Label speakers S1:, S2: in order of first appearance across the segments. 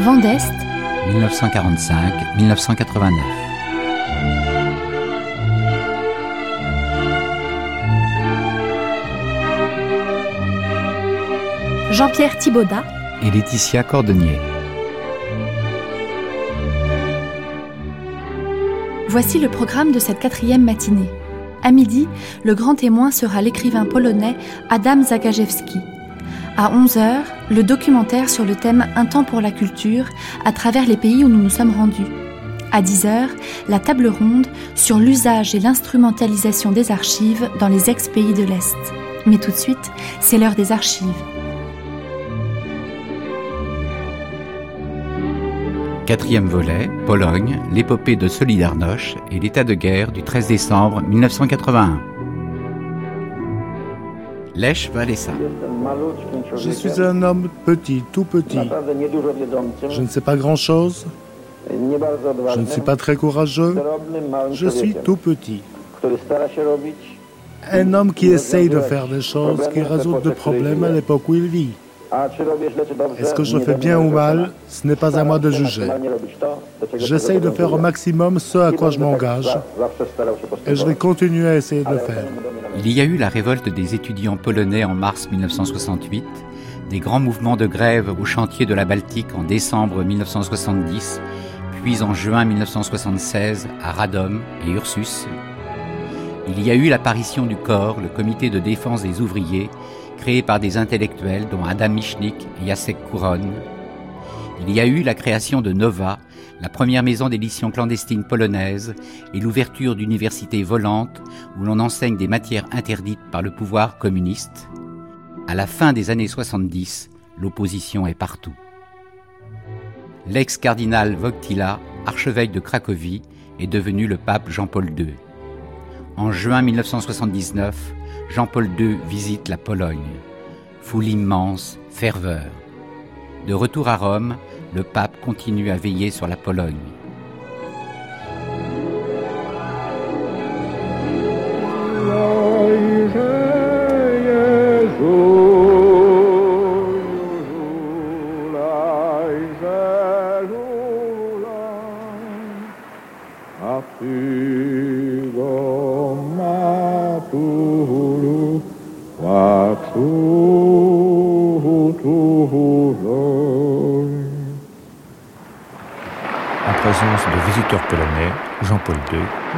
S1: Vent d'Est,
S2: 1945-1989.
S1: Jean-Pierre Thibaudat
S2: Et Laetitia Cordonnier.
S1: Voici le programme de cette quatrième matinée. À midi, le grand témoin sera l'écrivain polonais Adam Zagajewski. À 11h, le documentaire sur le thème Un temps pour la culture à travers les pays où nous nous sommes rendus. À 10h, la table ronde sur l'usage et l'instrumentalisation des archives dans les ex-pays de l'Est. Mais tout de suite, c'est l'heure des archives.
S2: Quatrième volet, Pologne, l'épopée de Solidarność et l'état de guerre du 13 décembre 1981. Lech Walesa.
S3: Je suis un homme petit, tout petit. Je ne sais pas grand-chose. Je ne suis pas très courageux. Je suis tout petit. Un homme qui essaye de faire des choses, qui résout des problèmes à l'époque où il vit. Est-ce que je fais bien ou mal? Ce n'est pas à moi de juger. J'essaye de faire au maximum ce à quoi je m'engage et je vais continuer à essayer de le faire.
S2: Il y a eu la révolte des étudiants polonais en mars 1968, des grands mouvements de grève au chantier de la Baltique en décembre 1970, puis en juin 1976 à Radom et Ursus. Il y a eu l'apparition du corps, le comité de défense des ouvriers, créé par des intellectuels dont Adam Michnik et Jacek Kuron. Il y a eu la création de Nova, la première maison d'édition clandestine polonaise, et l'ouverture d'universités volantes où l'on enseigne des matières interdites par le pouvoir communiste. À la fin des années 70, l'opposition est partout. L'ex-cardinal Wojtyla, archevêque de Cracovie, est devenu le pape Jean-Paul II. En juin 1979, Jean-Paul II visite la Pologne. Foule immense, ferveur. De retour à Rome, le pape continue à veiller sur la Pologne.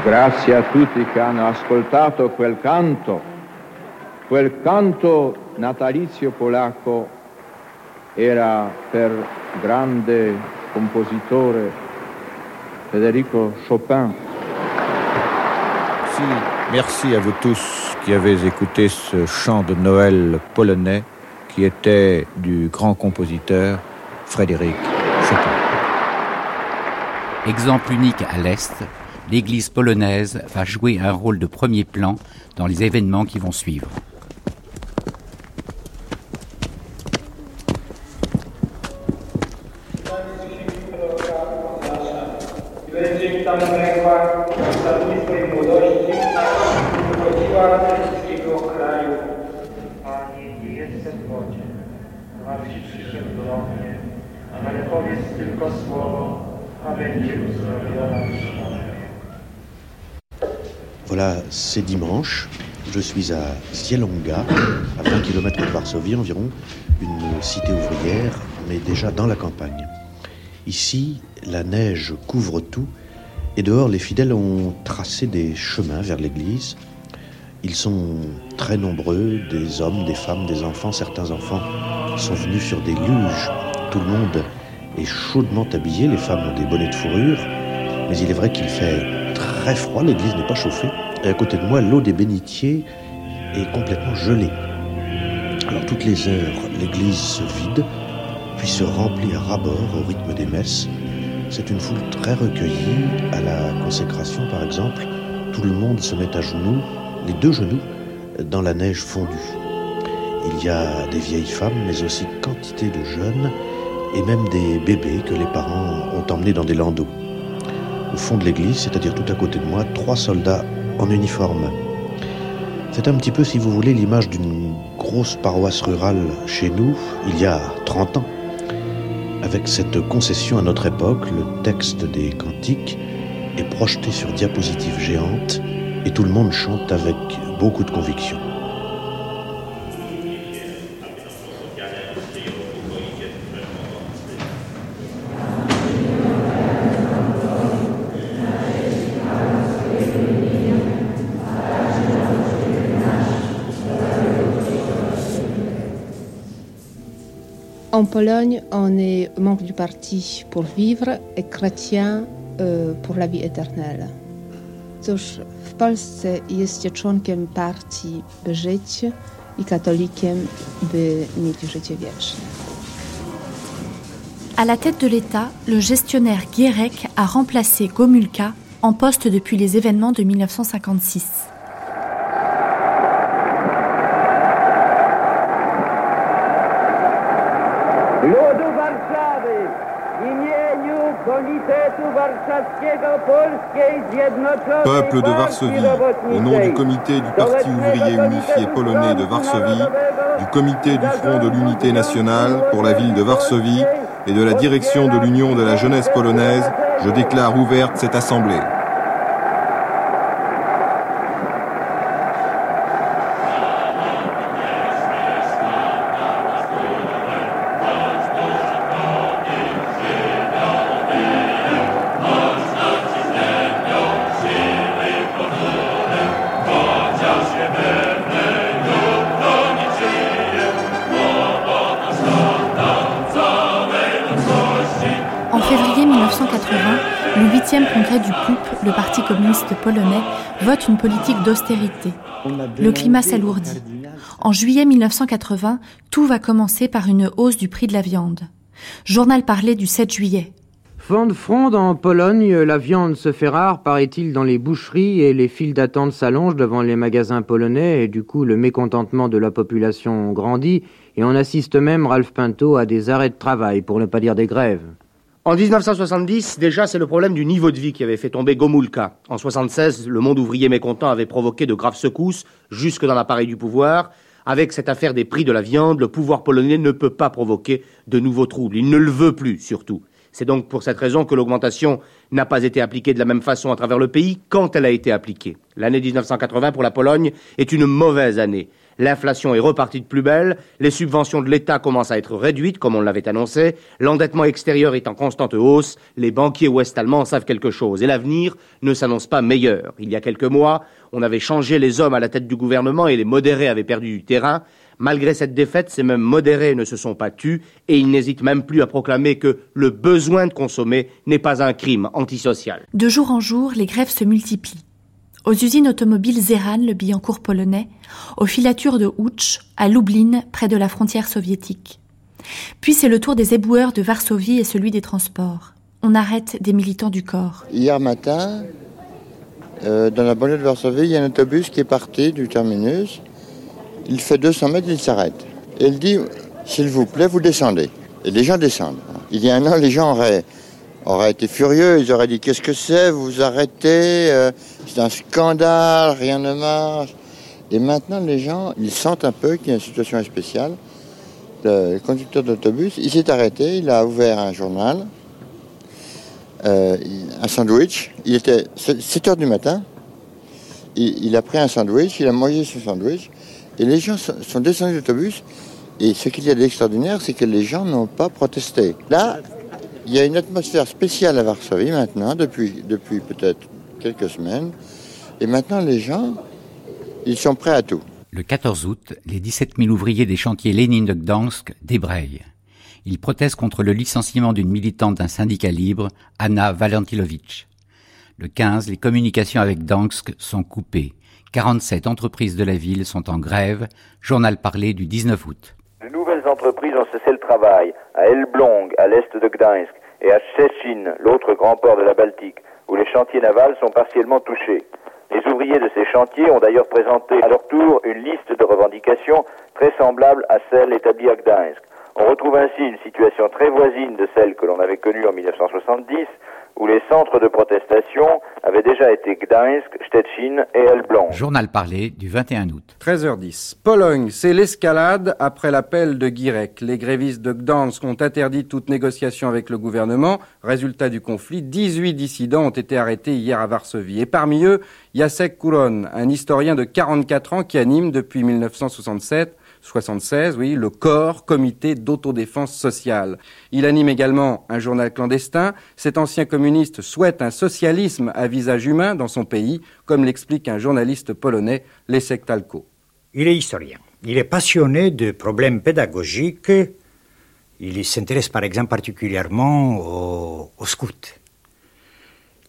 S4: Grazie a tutti che hanno ascoltato quel canto, quel canto natalizio polacco era per grande compositore Federico Chopin.
S5: Merci à vous tous qui avez écouté ce chant de Noël polonais qui était du grand compositeur Frédéric Chopin.
S2: Exemple unique à l'Est, l'Église polonaise va jouer un rôle de premier plan dans les événements qui vont suivre.
S6: Voilà, c'est dimanche. Je suis à Zielonga, à 20 km de Varsovie environ, une cité ouvrière, mais déjà dans la campagne. Ici, la neige couvre tout, et dehors, les fidèles ont tracé des chemins vers l'église. Ils sont très nombreux, des hommes, des femmes, des enfants. Certains enfants sont venus sur des luges. Tout le monde est chaudement habillé, les femmes ont des bonnets de fourrure, mais il est vrai qu'il fait très froid, l'église n'est pas chauffée. Et à côté de moi, l'eau des bénitiers est complètement gelée. Alors toutes les heures, l'église se vide, puis se remplit à ras-bord au rythme des messes. C'est une foule très recueillie. À la consécration, par exemple, tout le monde se met à genoux, les deux genoux, dans la neige fondue. Il y a des vieilles femmes, mais aussi quantité de jeunes, et même des bébés que les parents ont emmenés dans des landaux. Au fond de l'église, c'est-à-dire tout à côté de moi, trois soldats en uniforme. C'est un petit peu, si vous voulez, l'image d'une grosse paroisse rurale chez nous, il y a 30 ans. Avec cette concession à notre époque, le texte des cantiques est projeté sur diapositive géante et tout le monde chante avec beaucoup de conviction.
S7: Pologne, on est membre du parti pour vivre et chrétien euh, pour la vie éternelle. Cóż, w Polsce jesteście członkiem partii by żyć i katolikiem by mieć życie wieczne.
S1: À la tête de l'État, le gestionnaire Gierek a remplacé Gomulka en poste depuis les événements de 1956.
S8: Peuple de Varsovie, au nom du comité du Parti ouvrier unifié polonais de Varsovie, du comité du Front de l'unité nationale pour la ville de Varsovie et de la direction de l'Union de la jeunesse polonaise, je déclare ouverte cette assemblée.
S1: Le Parti communiste polonais vote une politique d'austérité. Le climat s'alourdit. En juillet 1980, tout va commencer par une hausse du prix de la viande. Journal parlé du 7 juillet.
S9: De fronde en Pologne, la viande se fait rare, paraît-il, dans les boucheries et les files d'attente s'allongent devant les magasins polonais et du coup le mécontentement de la population grandit et on assiste même, Ralph Pinto, à des arrêts de travail, pour ne pas dire des grèves.
S10: En 1970, déjà, c'est le problème du niveau de vie qui avait fait tomber Gomulka. En 76, le monde ouvrier mécontent avait provoqué de graves secousses jusque dans l'appareil du pouvoir. Avec cette affaire des prix de la viande, le pouvoir polonais ne peut pas provoquer de nouveaux troubles. Il ne le veut plus, surtout. C'est donc pour cette raison que l'augmentation n'a pas été appliquée de la même façon à travers le pays quand elle a été appliquée. L'année 1980 pour la Pologne est une mauvaise année. L'inflation est repartie de plus belle, les subventions de l'État commencent à être réduites, comme on l'avait annoncé, l'endettement extérieur est en constante hausse, les banquiers ouest-allemands savent quelque chose, et l'avenir ne s'annonce pas meilleur. Il y a quelques mois, on avait changé les hommes à la tête du gouvernement et les modérés avaient perdu du terrain. Malgré cette défaite, ces mêmes modérés ne se sont pas tus et ils n'hésitent même plus à proclamer que le besoin de consommer n'est pas un crime antisocial.
S1: De jour en jour, les grèves se multiplient aux usines automobiles Zeran, le Billancourt polonais, aux filatures de Houch, à Lublin, près de la frontière soviétique. Puis c'est le tour des éboueurs de Varsovie et celui des transports. On arrête des militants du corps.
S11: Hier matin, euh, dans la banlieue de Varsovie, il y a un autobus qui est parti du terminus. Il fait 200 mètres, il s'arrête. Et il dit, s'il vous plaît, vous descendez. Et les gens descendent. Il y a un an, les gens auraient été furieux. Ils auraient dit Qu'est-ce que c'est? Vous vous arrêtez euh, C'est un scandale, rien ne marche. Et maintenant, les gens, ils sentent un peu qu'il y a une situation spéciale. Le conducteur d'autobus, il s'est arrêté, il a ouvert un journal, euh, un sandwich. Il était 7 heures du matin. Il, a pris un sandwich, il a mangé ce sandwich. Et les gens sont descendus de l'autobus. Et ce qu'il y a d'extraordinaire, c'est que les gens n'ont pas protesté. Là, il y a une atmosphère spéciale à Varsovie maintenant, depuis, depuis peut-être quelques semaines. Et maintenant, les gens, ils sont prêts à tout.
S2: Le 14 août, les 17 000 ouvriers des chantiers Lénine de Gdansk débrayent. Ils protestent contre le licenciement d'une militante d'un syndicat libre, Anna Valentilovitch. Le 15, les communications avec Gdansk sont coupées. 47 entreprises de la ville sont en grève. Journal parlé du 19 août.
S12: De nouvelles entreprises ont cessé le travail à Elbląg, à l'est de Gdańsk, et à Szczecin, l'autre grand port de la Baltique, où les chantiers navals sont partiellement touchés. Les ouvriers de ces chantiers ont d'ailleurs présenté à leur tour une liste de revendications très semblable à celle établie à Gdańsk. On retrouve ainsi une situation très voisine de celle que l'on avait connue en 1970, où les centres de protestation avaient déjà été Gdańsk, Stettin et Elbląg.
S2: Journal parlé du 21 août.
S13: 13h10. Pologne, c'est l'escalade après l'appel de Girek. Les grévistes de Gdansk ont interdit toute négociation avec le gouvernement. Résultat du conflit, 18 dissidents ont été arrêtés hier à Varsovie. Et parmi eux, Jacek Kuron, un historien de 44 ans qui anime depuis 1967 76, oui, le corps comité d'autodéfense sociale. Il anime également un journal clandestin. Cet ancien communiste souhaite un socialisme à visage humain dans son pays, comme l'explique un journaliste polonais, Leszek Talko.
S14: Il est historien. Il est passionné de problèmes pédagogiques. Il s'intéresse par exemple particulièrement aux, scouts.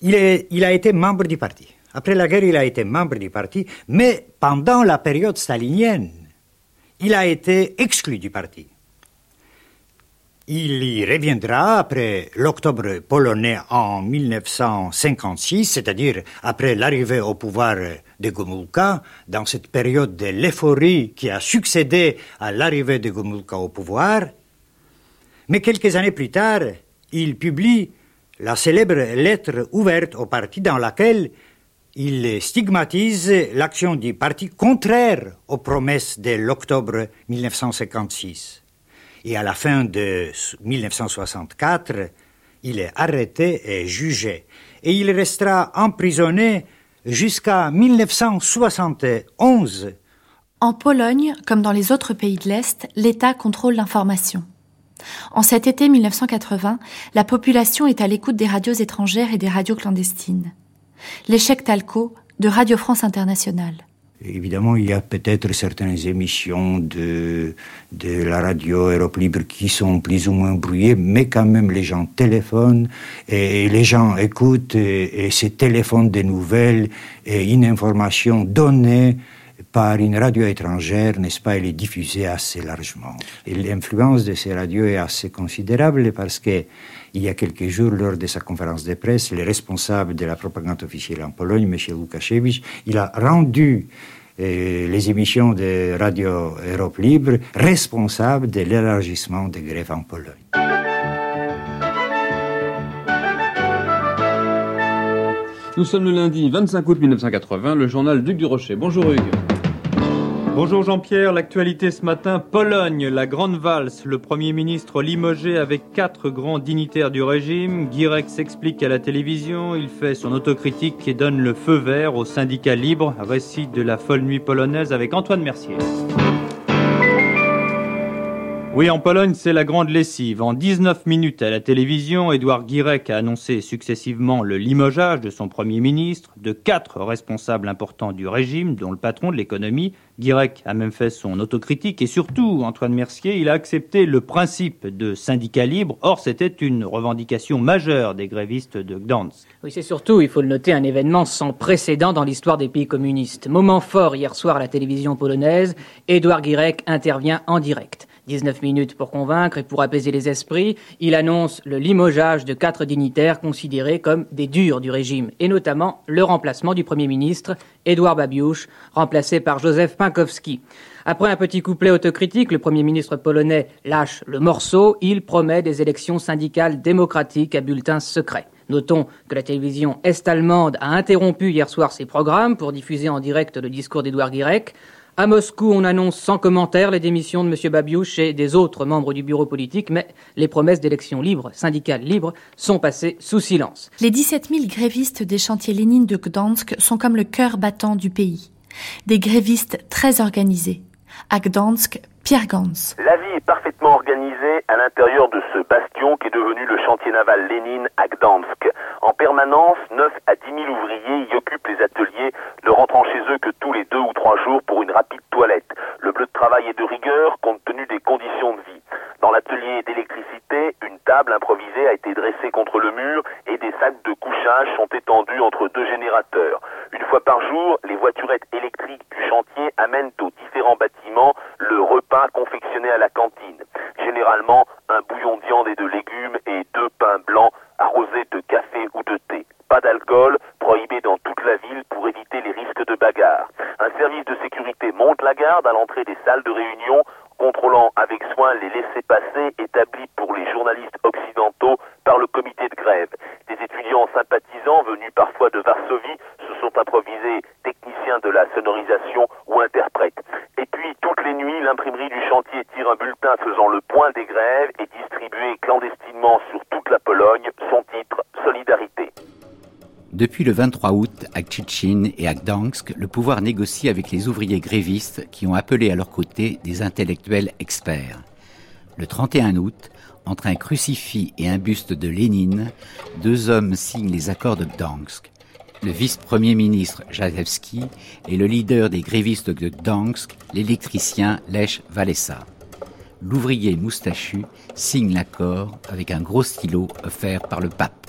S14: Il, a été membre du parti. Après la guerre, il a été membre du parti, mais pendant la période stalinienne, il a été exclu du parti. Il y reviendra après l'octobre polonais en 1956, c'est-à-dire après l'arrivée au pouvoir de Gomulka, dans cette période de l'euphorie qui a succédé à l'arrivée de Gomulka au pouvoir. Mais quelques années plus tard, il publie la célèbre lettre ouverte au parti dans laquelle il stigmatise l'action du parti contraire aux promesses de l'octobre 1956. Et à la fin de 1964, il est arrêté et jugé. Et il restera emprisonné jusqu'à 1971.
S1: En Pologne, comme dans les autres pays de l'Est, l'État contrôle l'information. En cet été 1980, la population est à l'écoute des radios étrangères et des radios clandestines l'échec Talco de Radio France Internationale.
S14: Évidemment, il y a peut-être certaines émissions de, la radio Europe Libre qui sont plus ou moins brouillées, mais quand même les gens téléphonent et, les gens écoutent et, et ces téléphones des nouvelles et une information donnée par une radio étrangère, n'est-ce pas, elle est diffusée assez largement. Et l'influence de ces radios est assez considérable parce que il y a quelques jours, lors de sa conférence de presse, le responsable de la propagande officielle en Pologne, M. Lukasiewicz, il a rendu euh, les émissions de Radio Europe Libre responsables de l'élargissement des grèves en Pologne.
S13: Nous sommes le lundi 25 août 1980, le journal Duc du Rocher. Bonjour Hugues.
S15: Bonjour Jean-Pierre, l'actualité ce matin, Pologne, la grande valse, le Premier ministre limogé avec quatre grands dignitaires du régime, Guirec s'explique à la télévision, il fait son autocritique et donne le feu vert au syndicat libre, récit de la folle nuit polonaise avec Antoine Mercier. Oui, en Pologne, c'est la grande lessive. En 19 minutes à la télévision, Édouard Guirec a annoncé successivement le limogeage de son Premier ministre, de quatre responsables importants du régime, dont le patron de l'économie. Guirec a même fait son autocritique et surtout, Antoine Mercier, il a accepté le principe de syndicat libre. Or, c'était une revendication majeure des grévistes de Gdansk.
S16: Oui, c'est surtout, il faut le noter, un événement sans précédent dans l'histoire des pays communistes. Moment fort hier soir à la télévision polonaise, Édouard Guirec intervient en direct. 19 minutes pour convaincre et pour apaiser les esprits, il annonce le limogeage de quatre dignitaires considérés comme des durs du régime, et notamment le remplacement du Premier ministre, Édouard Babiouche, remplacé par Joseph Après un petit couplet autocritique, le Premier ministre polonais lâche le morceau, il promet des élections syndicales démocratiques à bulletins secrets. Notons que la télévision est-allemande a interrompu hier soir ses programmes pour diffuser en direct le discours d'Édouard Guirec. À Moscou, on annonce sans commentaire les démissions de M. Babiouche et des autres membres du bureau politique, mais les promesses d'élections libres, syndicales libres, sont passées sous silence.
S1: Les 17 000 grévistes des chantiers Lénine de Gdansk sont comme le cœur battant du pays. Des grévistes très organisés. À Gdansk, Pierre Gans.
S17: La vie est parfaitement organisée à l'intérieur de ce bastion qui est devenu le chantier naval Lénine à. En permanence, 9 à 10 000 ouvriers y occupent les ateliers, ne rentrant chez eux que tous les deux ou trois jours pour une rapide toilette. Le bleu de travail est de rigueur compte tenu des conditions de vie. Dans l'atelier d'électricité, une table improvisée a été dressée contre le mur et des sacs de couchage sont étendus entre deux générateurs. Une fois par jour, les voiturettes électriques du chantier amènent aux différents bâtiments le repas confectionné à la cantine. Généralement, un bouillon de viande et de légumes et deux pains blancs arrosés de café ou de thé. Pas d'alcool, prohibé dans toute la ville pour éviter les risques de bagarre. Un service de sécurité monte la garde à l'entrée des salles de réunion, contrôlant avec soin les laissés-passer établis pour les journalistes occidentaux par le comité de grève. Des étudiants sympathisants venus parfois de Varsovie se sont improvisés techniciens de la sonorisation ou interprètes. Et puis, toutes les nuits, l'imprimerie du chantier tire un bulletin faisant le point des grèves et distribué clandestinement
S2: Depuis le 23 août, à Tchétchine et à Gdansk, le pouvoir négocie avec les ouvriers grévistes qui ont appelé à leur côté des intellectuels experts. Le 31 août, entre un crucifix et un buste de Lénine, deux hommes signent les accords de Gdansk. Le vice-premier ministre Jadewski et le leader des grévistes de Gdansk, l'électricien Lech Walesa. L'ouvrier moustachu signe l'accord avec un gros stylo offert par le pape.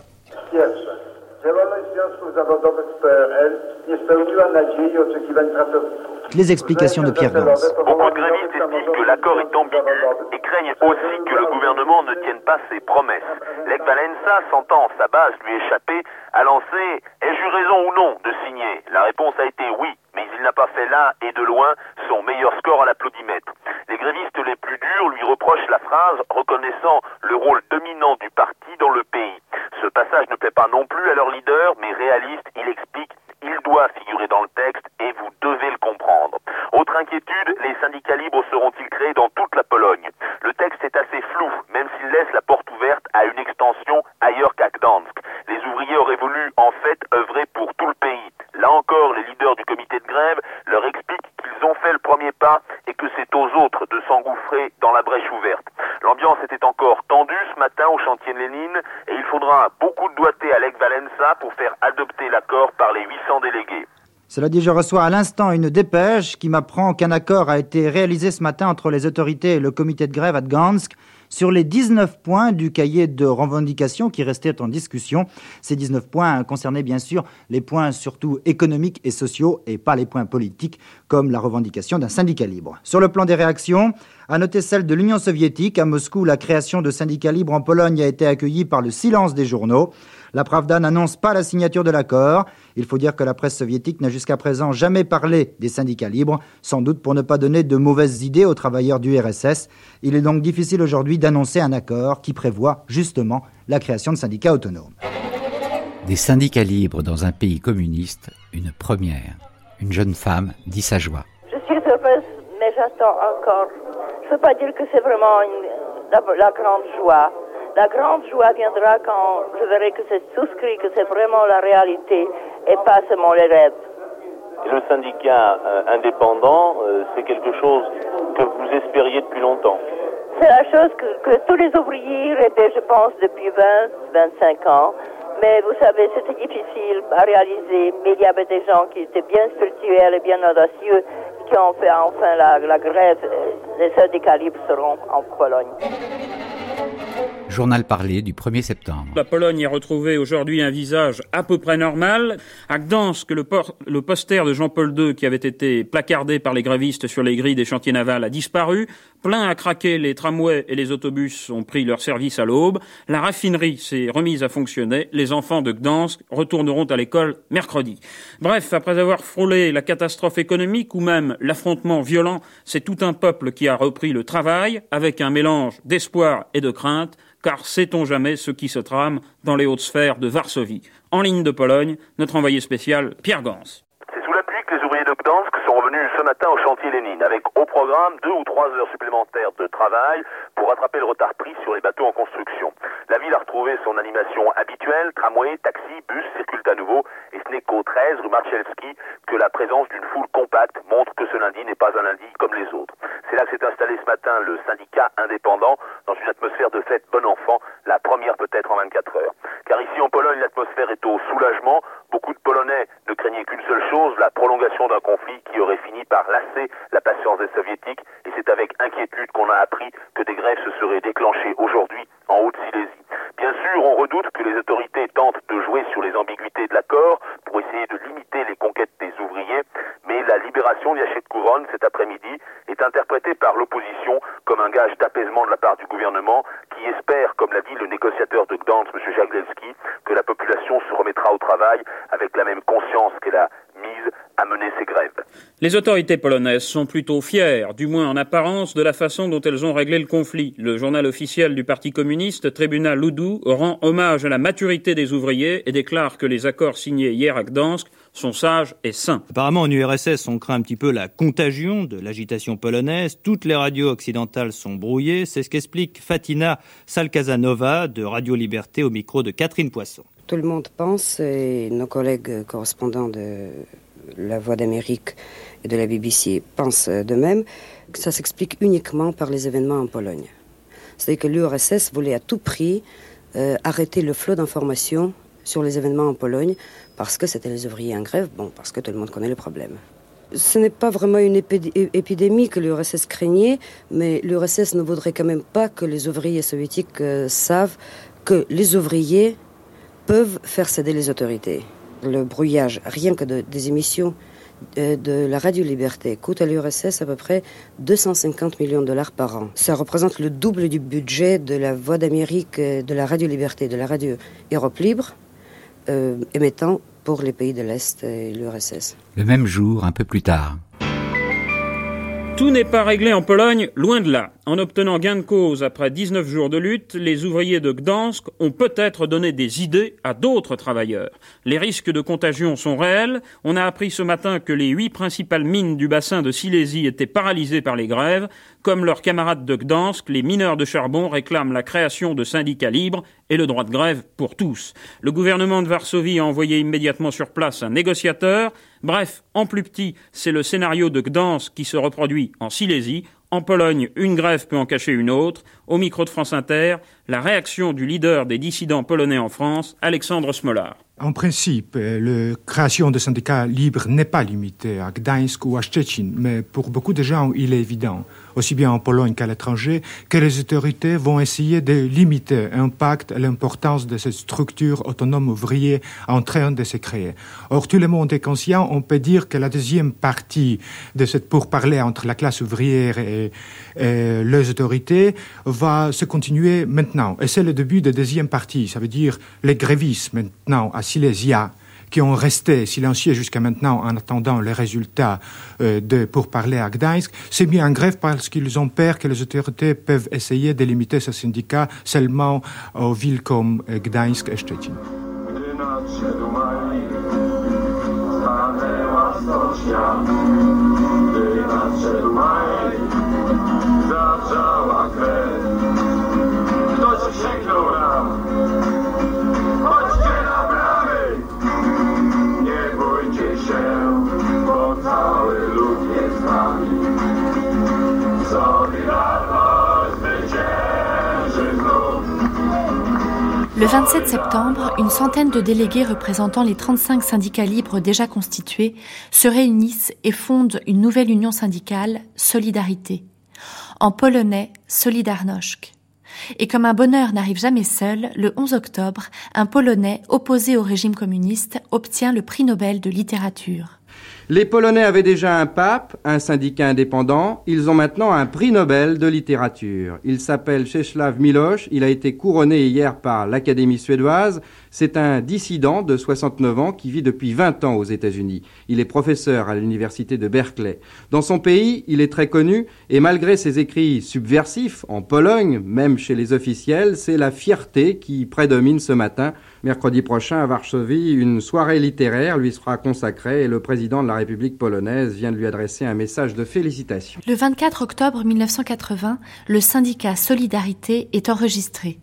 S18: Les explications de Pierre Gans.
S17: Beaucoup de grévistes estiment que l'accord est ambigu et craignent aussi que le gouvernement ne tienne pas ses promesses. Lech Valença, sentant sa base lui échapper, a lancé Ai-je eu raison ou non de signer? La réponse a été oui, mais il n'a pas fait là et de loin son meilleur score à l'applaudimètre. Les grévistes les plus durs lui reprochent la phrase reconnaissant le rôle dominant du parti dans le pays. Ce passage ne plaît pas non plus à leur leader, mais réaliste, il explique il doit figurer dans le texte et vous devez le comprendre. Autre inquiétude, les syndicats libres seront-ils créés dans toute la Pologne? Le texte est assez flou, même s'il laisse la porte ouverte à une extension ailleurs qu'à Gdansk. Les ouvriers auraient voulu en fait œuvrer pour tout le pays. Là encore, les leaders du comité de grève leur expliquent qu'ils ont fait le premier pas et que c'est aux autres de s'engouffrer dans la brèche ouverte. L'ambiance était encore tendue ce matin au chantier de Lénine et il faudra beaucoup de doigté à Lech Valença pour faire adopter l'accord par les 800 délégués.
S18: Cela dit, je reçois à l'instant une dépêche qui m'apprend qu'un accord a été réalisé ce matin entre les autorités et le comité de grève à Gdansk sur les 19 points du cahier de revendication qui restait en discussion. Ces 19 points concernaient bien sûr les points surtout économiques et sociaux et pas les points politiques comme la revendication d'un syndicat libre. Sur le plan des réactions, à noter celle de l'Union soviétique. À Moscou, la création de syndicats libres en Pologne a été accueillie par le silence des journaux. La Pravda n'annonce pas la signature de l'accord. Il faut dire que la presse soviétique n'a jusqu'à présent jamais parlé des syndicats libres, sans doute pour ne pas donner de mauvaises idées aux travailleurs du RSS. Il est donc difficile aujourd'hui d'annoncer un accord qui prévoit justement la création de syndicats autonomes.
S2: Des syndicats libres dans un pays communiste, une première. Une jeune femme dit sa joie.
S19: Encore. Je ne peux pas dire que c'est vraiment une, la, la, grande joie. La grande joie viendra quand je verrai que c'est souscrit, que c'est vraiment la réalité et pas seulement les rêves.
S12: Et le syndicat euh, indépendant, euh, c'est quelque chose que vous espériez depuis longtemps.
S19: C'est la chose que, que, tous les ouvriers rêvaient, je pense, depuis 20, 25 ans. Mais vous savez, c'était difficile à réaliser, mais il y avait des gens qui étaient bien spirituels et bien audacieux qui ont fait enfin la, grève. Les libres seront en Pologne.
S2: Journal parlé du 1er septembre.
S20: La Pologne a retrouvé aujourd'hui un visage à peu près normal. À Gdansk, le, le poster de Jean-Paul II qui avait été placardé par les grévistes sur les grilles des chantiers navals a disparu. Plein à craquer, les tramways et les autobus ont pris leur service à l'aube. La raffinerie s'est remise à fonctionner. Les enfants de Gdansk retourneront à l'école mercredi. Bref, après avoir frôlé la catastrophe économique ou même l'affrontement violent, c'est tout un peuple qui a repris le travail avec un mélange d'espoir et de crainte car sait-on jamais ce qui se trame dans les hautes sphères de Varsovie. En ligne de Pologne, notre envoyé spécial Pierre Gans.
S17: C'est sous la pluie que les ouvriers de Gdansk sont revenus ce matin au chantier Lénine, avec au programme deux ou trois heures supplémentaires de travail pour rattraper le retard pris sur les bateaux en construction. La ville a retrouvé son animation habituelle, tramway, taxi, bus circulent à nouveau, et ce n'est qu'au 13 rue Marchelski que la présence d'une foule compacte montre que ce lundi n'est pas un lundi comme les autres. C'est là que s'est installé ce matin le syndicat indépendant dans une atmosphère de fête bon enfant, la première peut-être en 24 heures. Car ici en Pologne, l'atmosphère est au soulagement. Beaucoup de Polonais ne craignaient qu'une seule chose, la prolongation d'un conflit qui aurait fini par lasser la patience des soviétiques. Et c'est avec inquiétude qu'on a appris que des grèves se seraient déclenchées aujourd'hui en Haute-Silésie. Bien sûr, on redoute que les autorités tentent de jouer sur les ambiguïtés de l'accord pour essayer de limiter les conquêtes des ouvriers, la libération d'Yachet Couronne cet après-midi est interprétée par l'opposition comme un gage d'apaisement de la part du gouvernement qui espère, comme l'a dit le négociateur de Gdansk, M. Jaglewski, que la population se remettra au travail avec la même conscience qu'elle a mise à mener ces grèves.
S20: Les autorités polonaises sont plutôt fières, du moins en apparence, de la façon dont elles ont réglé le conflit. Le journal officiel du Parti communiste, Tribunal Ludu, rend hommage à la maturité des ouvriers et déclare que les accords signés hier à Gdansk sont sages et sains.
S15: Apparemment, en URSS, on craint un petit peu la contagion de l'agitation polonaise. Toutes les radios occidentales sont brouillées. C'est ce qu'explique Fatina Salkazanova de Radio Liberté au micro de Catherine Poisson.
S21: Tout le monde pense, et nos collègues correspondants de la Voix d'Amérique et de la BBC pensent de même, que ça s'explique uniquement par les événements en Pologne. C'est-à-dire que l'URSS voulait à tout prix euh, arrêter le flot d'informations sur les événements en Pologne parce que c'était les ouvriers en grève, bon, parce que tout le monde connaît le problème. Ce n'est pas vraiment une épidémie que l'URSS craignait, mais l'URSS ne voudrait quand même pas que les ouvriers soviétiques euh, savent que les ouvriers peuvent faire céder les autorités. Le brouillage, rien que des émissions euh, de la Radio Liberté coûte à l'URSS à peu près 250 millions de dollars par an. Ça représente le double du budget de la Voix d'Amérique, euh, de la Radio Liberté, de la Radio Europe Libre, euh, émettant pour les pays de l'Est et l'URSS.
S2: Le même jour, un peu plus tard.
S20: Tout n'est pas réglé en Pologne, loin de là. En obtenant gain de cause après 19 jours de lutte, les ouvriers de Gdansk ont peut-être donné des idées à d'autres travailleurs. Les risques de contagion sont réels. On a appris ce matin que les huit principales mines du bassin de Silésie étaient paralysées par les grèves. Comme leurs camarades de Gdansk, les mineurs de charbon réclament la création de syndicats libres et le droit de grève pour tous. Le gouvernement de Varsovie a envoyé immédiatement sur place un négociateur. Bref, en plus petit, c'est le scénario de Gdansk qui se reproduit en Silésie. En Pologne, une grève peut en cacher une autre. Au micro de France Inter, la réaction du leader des dissidents polonais en France, Alexandre Smolar.
S22: En principe, la création de syndicats libres n'est pas limitée à Gdańsk ou à Szczecin, mais pour beaucoup de gens, il est évident, aussi bien en Pologne qu'à l'étranger, que les autorités vont essayer de limiter l'impact et l'importance de cette structure autonome ouvrière en train de se créer. Or, tout le monde est conscient, on peut dire que la deuxième partie de cette pourparlers entre la classe ouvrière et, et les autorités va se continuer maintenant. Et c'est le début de la deuxième partie, ça veut dire les grévistes maintenant à Silésia qui ont resté silencieux jusqu'à maintenant en attendant les résultats euh, de pourparlers à Gdańsk, c'est mis en grève parce qu'ils ont peur que les autorités peuvent essayer de limiter ce syndicat seulement aux villes comme euh, Gdańsk et Szczecin.
S1: Le 27 septembre, une centaine de délégués représentant les 35 syndicats libres déjà constitués se réunissent et fondent une nouvelle union syndicale, Solidarité. En polonais, Solidarność. Et comme un bonheur n'arrive jamais seul, le 11 octobre, un Polonais opposé au régime communiste obtient le prix Nobel de littérature.
S13: Les Polonais avaient déjà un pape, un syndicat indépendant. Ils ont maintenant un prix Nobel de littérature. Il s'appelle Czesław Milosz. Il a été couronné hier par l'Académie suédoise. C'est un dissident de 69 ans qui vit depuis 20 ans aux États-Unis. Il est professeur à l'université de Berkeley. Dans son pays, il est très connu et malgré ses écrits subversifs en Pologne, même chez les officiels, c'est la fierté qui prédomine ce matin. Mercredi prochain à Varsovie, une soirée littéraire lui sera consacrée et le président de la République polonaise vient de lui adresser un message de félicitations.
S1: Le 24 octobre 1980, le syndicat Solidarité est enregistré.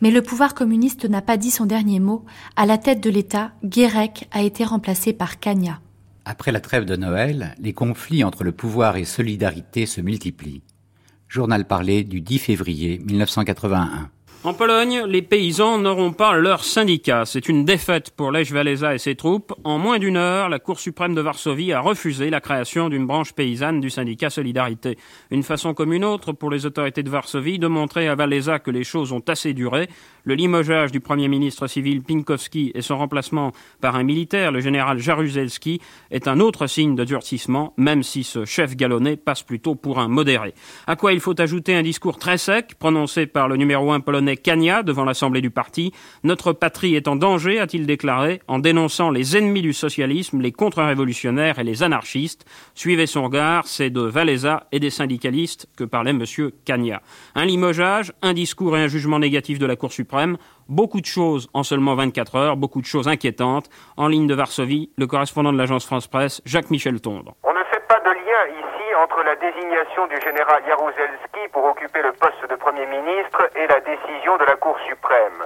S1: Mais le pouvoir communiste n'a pas dit son dernier mot. À la tête de l'État, Guérec a été remplacé par Kanya.
S2: Après la trêve de Noël, les conflits entre le pouvoir et Solidarité se multiplient. Journal parlé du 10 février 1981.
S20: En Pologne, les paysans n'auront pas leur syndicat. C'est une défaite pour Lech Walesa et ses troupes. En moins d'une heure, la Cour suprême de Varsovie a refusé la création d'une branche paysanne du syndicat Solidarité. Une façon comme une autre pour les autorités de Varsovie de montrer à Walesa que les choses ont assez duré. Le limogeage du premier ministre civil Pinkowski et son remplacement par un militaire, le général Jaruzelski, est un autre signe de durcissement, même si ce chef galonnais passe plutôt pour un modéré. À quoi il faut ajouter un discours très sec prononcé par le numéro un polonais polonais Kania devant l'Assemblée du parti. Notre patrie est en danger, a-t-il déclaré, en dénonçant les ennemis du socialisme, les contre-révolutionnaires et les anarchistes. Suivez son regard, c'est de Valéza et des syndicalistes que parlait M. Kania. Un limogeage, un discours et un jugement négatif de la Cour suprême, beaucoup de choses en seulement 24 heures, beaucoup de choses inquiétantes. En ligne de Varsovie, le correspondant de l'agence France-Presse, Jacques-Michel Tondre.
S23: On ne fait pas de lien ici entre la désignation du général Jaruzelski pour occuper le poste de Premier ministre et la décision de la Cour suprême.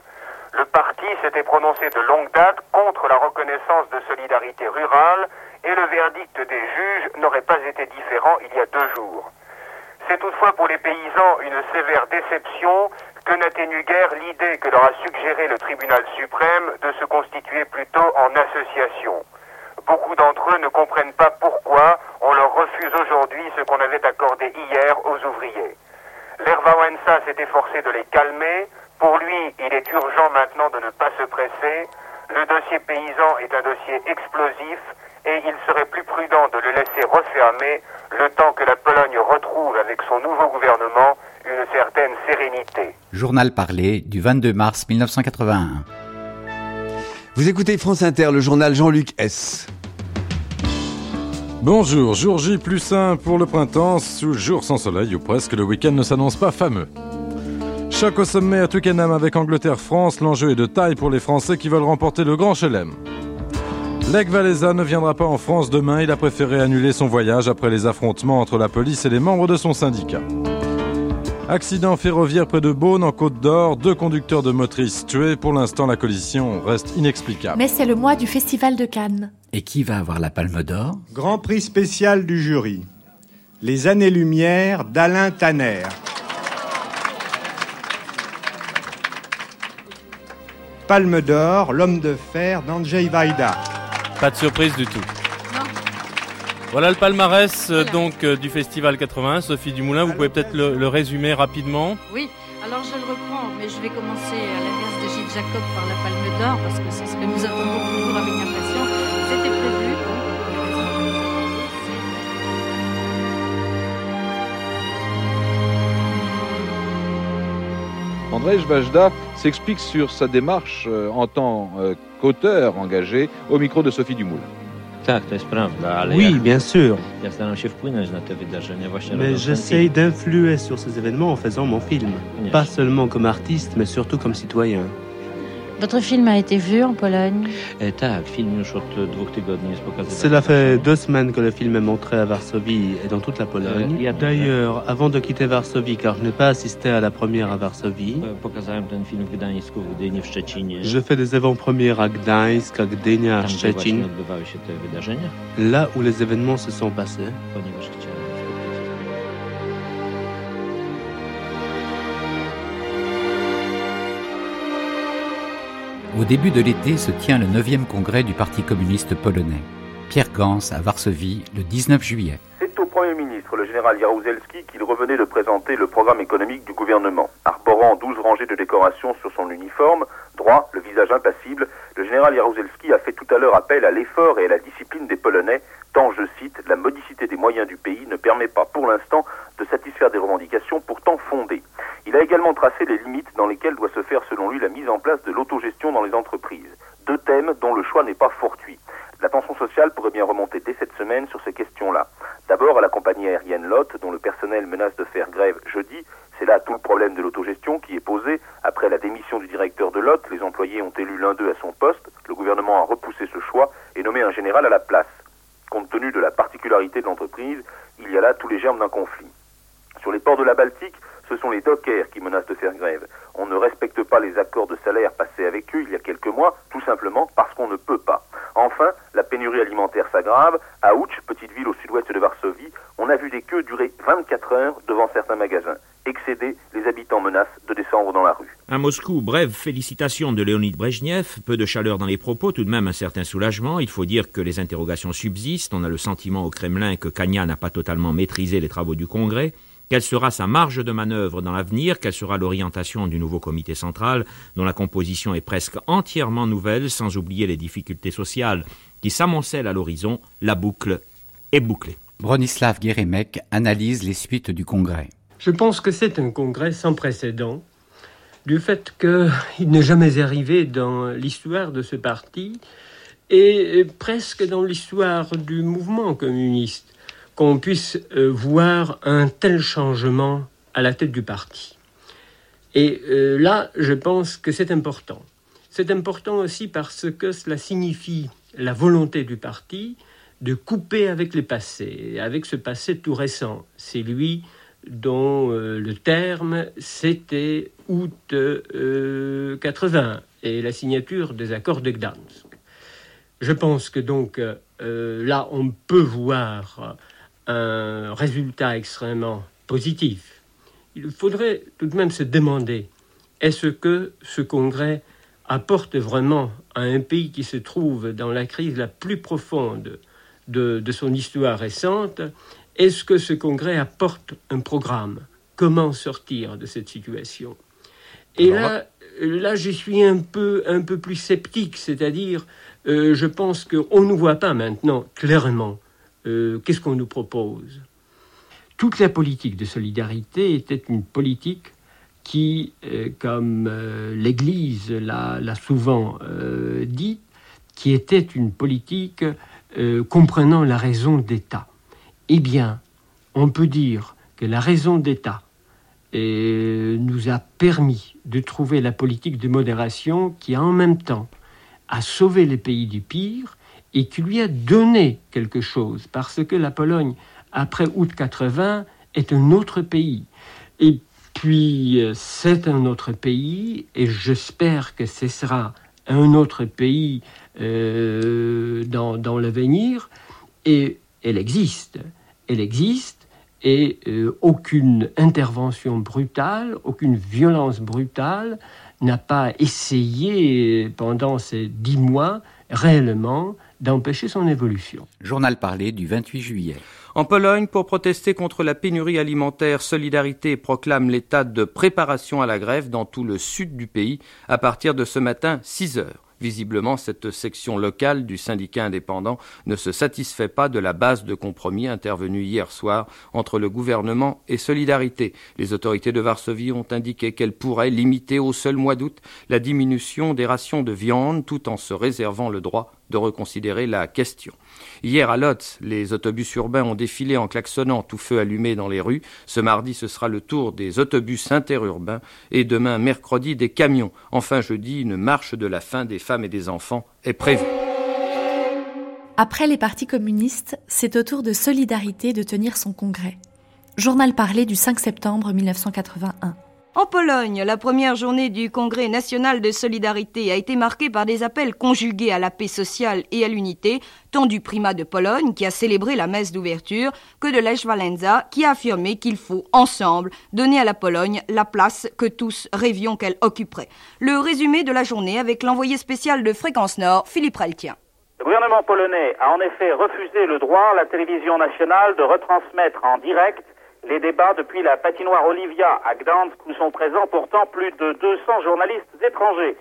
S23: Le parti s'était prononcé de longue date contre la reconnaissance de solidarité rurale et le verdict des juges n'aurait pas été différent il y a deux jours. C'est toutefois pour les paysans une sévère déception que n'atténue guère l'idée que leur a suggéré le tribunal suprême de se constituer plutôt en association. Beaucoup d'entre eux ne comprennent pas pourquoi on leur refuse aujourd'hui ce qu'on avait accordé hier aux ouvriers. L'Ervawensa s'est efforcé de les calmer. Pour lui, il est urgent maintenant de ne pas se presser. Le dossier paysan est un dossier explosif et il serait plus prudent de le laisser refermer le temps que la Pologne retrouve avec son nouveau gouvernement une certaine sérénité.
S2: Journal parlé du 22 mars 1981.
S24: Vous écoutez France Inter, le journal Jean-Luc S.
S25: Bonjour, jour J plus 1 pour le printemps, sous jour sans soleil ou presque, le week-end ne s'annonce pas fameux. Choc au sommet à Twickenham avec Angleterre-France, l'enjeu est de taille pour les Français qui veulent remporter le Grand Chelem. Lech Walesa ne viendra pas en France demain, il a préféré annuler son voyage après les affrontements entre la police et les membres de son syndicat. Accident ferroviaire près de Beaune en Côte d'Or, deux conducteurs de motrices tués. Pour l'instant, la collision reste inexplicable.
S1: Mais c'est le mois du Festival de Cannes.
S2: Et qui va avoir la Palme d'Or?
S26: Grand prix spécial du jury. Les années-lumière d'Alain Tanner. Palme d'Or, l'homme de fer d'Andrzej Wajda.
S27: Pas de surprise du tout. Voilà le palmarès euh, donc euh, du Festival 81. Sophie Dumoulin, vous pouvez peut-être le, le résumer rapidement.
S28: Oui, alors je le reprends, mais je vais commencer à l'inverse de Gilles Jacob par la Palme d'Or, parce que c'est ce que nous attendons toujours avec impatience. C'était prévu.
S4: Andrzej Vajda s'explique sur sa démarche euh, en tant qu'auteur engagé au micro de Sophie Dumoulin.
S29: Oui, bien sûr. Mais j'essaye d'influer sur ces événements en faisant mon film. Pas seulement comme artiste, mais surtout comme citoyen.
S30: Votre film a été vu en Pologne
S29: Cela fait deux semaines que le film est montré à Varsovie et dans toute la Pologne. D'ailleurs, avant de quitter Varsovie, car je n'ai pas assisté à la première à Varsovie, je fais des avant-premières à Gdańsk, à Gdynia, à Szczecin, là où les événements se sont passés.
S2: Au début de l'été se tient le 9e congrès du Parti communiste polonais. Pierre Gans à Varsovie le 19 juillet.
S17: C'est au Premier ministre, le général Jaruzelski, qu'il revenait de présenter le programme économique du gouvernement. Arborant 12 rangées de décorations sur son uniforme, droit, le visage impassible, le général Jaruzelski a fait tout à l'heure appel à l'effort et à la discipline des Polonais, tant, je cite, la modicité des moyens du pays ne permet pas pour l'instant de satisfaire des revendications pourtant fondées. Il a également tracé les limites dans lesquelles doit se faire selon lui la mise en place de l'autogestion dans les entreprises. Deux thèmes dont le choix n'est pas fortuit. La tension sociale pourrait bien remonter dès cette semaine sur ces questions-là. D'abord à la compagnie aérienne LOT, dont le personnel menace de faire grève jeudi. C'est là tout le problème de l'autogestion qui est posé. Après la démission du directeur de LOT, les employés ont élu l'un d'eux à son poste. Le gouvernement a repoussé ce choix et nommé un général à la place. Compte tenu de la particularité de l'entreprise, il y a là tous les germes d'un conflit. Sur les ports de la Baltique, ce sont les dockers qui menacent de faire grève. On ne respecte pas les accords de salaire passés avec eux il y a quelques mois, tout simplement parce qu'on ne peut pas. Enfin, la pénurie alimentaire s'aggrave. À Ouch, petite ville au sud-ouest de Varsovie, on a vu des queues durer 24 heures devant certains magasins. Excédés, les habitants menacent de descendre dans la rue.
S31: À Moscou, brève félicitations de Léonid Brejnev, peu de chaleur dans les propos, tout de même un certain soulagement. Il faut dire que les interrogations subsistent. On a le sentiment au Kremlin que Kanya n'a pas totalement maîtrisé les travaux du Congrès. Quelle sera sa marge de manœuvre dans l'avenir? Quelle sera l'orientation du nouveau comité central, dont la composition est presque entièrement nouvelle, sans oublier les difficultés sociales qui s'amoncellent à l'horizon? La boucle est bouclée.
S2: Bronislav Geremek analyse les suites du congrès.
S32: Je pense que c'est un congrès sans précédent. du fait qu'il n'est jamais arrivé dans l'histoire de ce parti et presque dans l'histoire du mouvement communiste qu'on puisse euh, voir un tel changement à la tête du parti. Et euh, là, je pense que c'est important. C'est important aussi parce que cela signifie la volonté du parti de couper avec les passés, avec ce passé tout récent. C'est lui dont euh, le terme c'était août 80 et la signature des accords de Gdansk. Je pense que donc là on peut voir un résultat extrêmement positif. Il faudrait tout de même se demander est-ce que ce congrès apporte vraiment à un pays qui se trouve dans la crise la plus profonde de, son histoire récente, est-ce que ce congrès apporte un programme? Comment sortir de cette situation? Et là, là, je suis un peu, un peu plus sceptique, c'est-à-dire, euh, je pense qu'on ne voit pas maintenant clairement euh, qu'est-ce qu'on nous propose. Toute la politique de solidarité était une politique qui, euh, comme l'Église l'a souvent dit, qui était une politique comprenant la raison d'État. Eh bien, on peut dire que la raison d'État nous a permis de trouver la politique de modération qui, en même temps, a sauvé les pays du pire et qui lui a donné quelque chose, parce que la Pologne, après août 80, est un autre pays. Et puis, euh, c'est un autre pays, et j'espère que ce sera un autre pays euh, dans, dans l'avenir, et elle existe. Elle existe, et euh, aucune intervention brutale, aucune violence brutale n'a pas essayé pendant ces dix mois réellement d'empêcher son évolution.
S2: Journal parlé du 28 juillet.
S33: En Pologne, pour protester contre la pénurie alimentaire, Solidarité proclame l'état de préparation à la grève dans tout le sud du pays à partir de ce matin 6 heures. Visiblement, cette section locale du syndicat indépendant ne se satisfait pas de la base de compromis intervenue hier soir entre le gouvernement et Solidarité. Les autorités de Varsovie ont indiqué qu'elles pourraient limiter au seul mois d'août la diminution des rations de viande tout en se réservant le droit de reconsidérer la question. Hier à Lotz, les autobus urbains ont défilé en klaxonnant tout feu allumé dans les rues. Ce mardi, ce sera le tour des autobus interurbains et demain, mercredi, des camions. Enfin, jeudi, une marche de la faim des et des enfants est prévue.
S1: Après les partis communistes, c'est au tour de Solidarité de tenir son congrès. Journal parlé du 5 septembre 1981.
S30: En Pologne, la première journée du Congrès national de solidarité a été marquée par des appels conjugués à la paix sociale et à l'unité, tant du primat de Pologne, qui a célébré la messe d'ouverture, que de Lech Walenza, qui a affirmé qu'il faut, ensemble, donner à la Pologne la place que tous rêvions qu'elle occuperait. Le résumé de la journée avec l'envoyé spécial de Fréquence Nord, Philippe Raltien.
S34: Le gouvernement polonais a en effet refusé le droit à la télévision nationale de retransmettre en direct les débats depuis la patinoire Olivia à Gdansk où sont présents pourtant plus de 200 journalistes étrangers.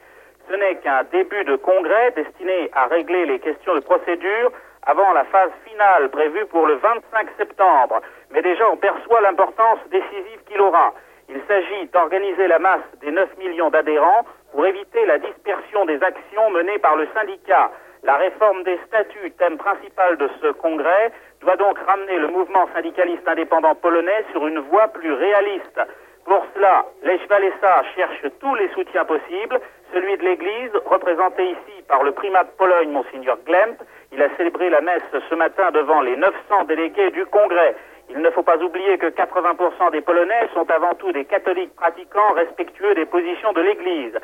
S34: Ce n'est qu'un début de congrès destiné à régler les questions de procédure avant la phase finale prévue pour le 25 septembre. Mais déjà on perçoit l'importance décisive qu'il aura. Il s'agit d'organiser la masse des 9 millions d'adhérents pour éviter la dispersion des actions menées par le syndicat. La réforme des statuts, thème principal de ce congrès, doit donc ramener le mouvement syndicaliste indépendant polonais sur une voie plus réaliste. Pour cela, Lech Walesa cherche tous les soutiens possibles, celui de l'Église, représenté ici par le primat de Pologne, Monseigneur Glemp. Il a célébré la messe ce matin devant les 900 délégués du Congrès. Il ne faut pas oublier que 80% des Polonais sont avant tout des catholiques pratiquants respectueux des positions de l'Église.